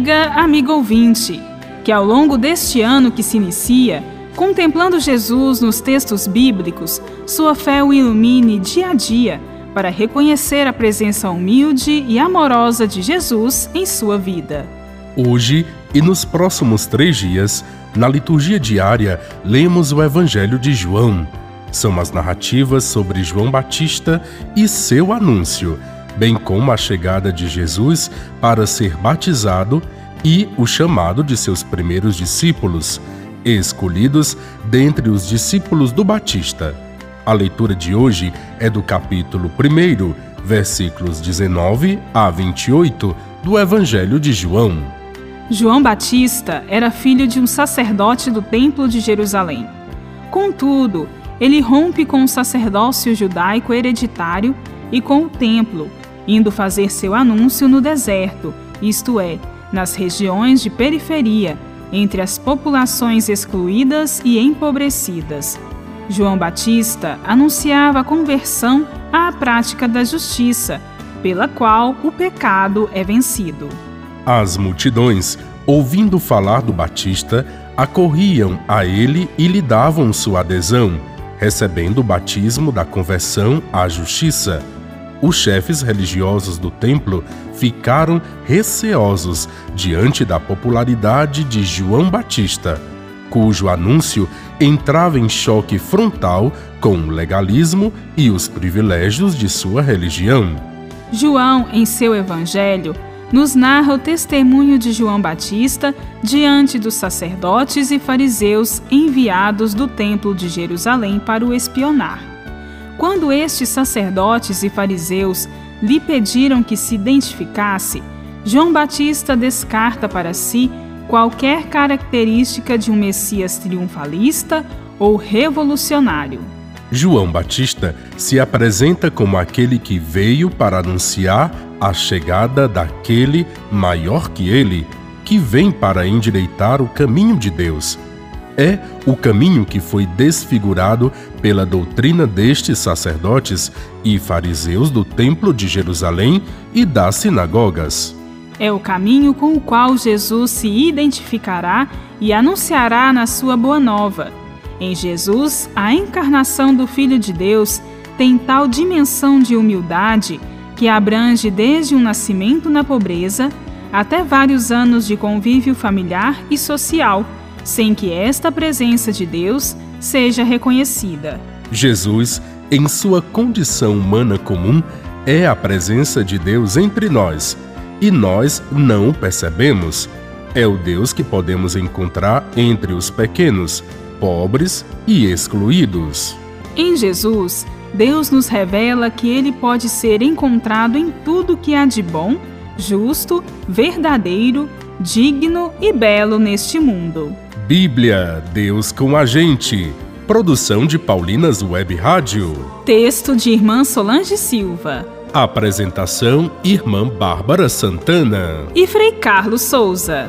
Amiga, amigo ouvinte, que ao longo deste ano que se inicia, contemplando Jesus nos textos bíblicos, sua fé o ilumine dia a dia para reconhecer a presença humilde e amorosa de Jesus em sua vida. Hoje e nos próximos três dias, na liturgia diária, lemos o Evangelho de João. São as narrativas sobre João Batista e seu anúncio, bem como a chegada de Jesus para ser batizado e o chamado de seus primeiros discípulos, escolhidos dentre os discípulos do Batista. A leitura de hoje é do capítulo 1, versículos 19 a 28 do Evangelho de João. João Batista era filho de um sacerdote do Templo de Jerusalém. Contudo, ele rompe com o sacerdócio judaico hereditário e com o templo, indo fazer seu anúncio no deserto, isto é, nas regiões de periferia, entre as populações excluídas e empobrecidas. João Batista anunciava a conversão à prática da justiça, pela qual o pecado é vencido. As multidões, ouvindo falar do Batista, acorriam a ele e lhe davam sua adesão, recebendo o batismo da conversão à justiça os chefes religiosos do templo ficaram receosos diante da popularidade de João Batista, cujo anúncio entrava em choque frontal com o legalismo e os privilégios de sua religião. João, em seu evangelho, nos narra o testemunho de João Batista diante dos sacerdotes e fariseus enviados do Templo de Jerusalém para o espionar. Quando estes sacerdotes e fariseus lhe pediram que se identificasse, João Batista descarta para si qualquer característica de um Messias triunfalista ou revolucionário. João Batista se apresenta como aquele que veio para anunciar a chegada daquele maior que ele, que vem para endireitar o caminho de Deus é o caminho que foi desfigurado pela doutrina destes sacerdotes e fariseus do Templo de Jerusalém e das sinagogas. É o caminho com o qual Jesus se identificará e anunciará na sua boa nova. Em Jesus, a encarnação do Filho de Deus tem tal dimensão de humildade que abrange desde um nascimento na pobreza até vários anos de convívio familiar e social sem que esta presença de Deus seja reconhecida. Jesus, em sua condição humana comum, é a presença de Deus entre nós e nós não o percebemos. É o Deus que podemos encontrar entre os pequenos, pobres e excluídos. Em Jesus, Deus nos revela que ele pode ser encontrado em tudo que há de bom, justo, verdadeiro, digno e belo neste mundo. Bíblia, Deus com a gente. Produção de Paulinas Web Rádio. Texto de Irmã Solange Silva. Apresentação: Irmã Bárbara Santana. E Frei Carlos Souza.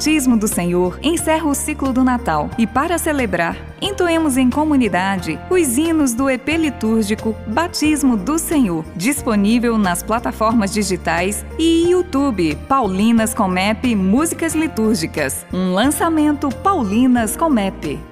Batismo do Senhor encerra o ciclo do Natal e, para celebrar, entoemos em comunidade os hinos do EP litúrgico Batismo do Senhor, disponível nas plataformas digitais e YouTube Paulinas Comep Músicas Litúrgicas, um lançamento Paulinas Comep.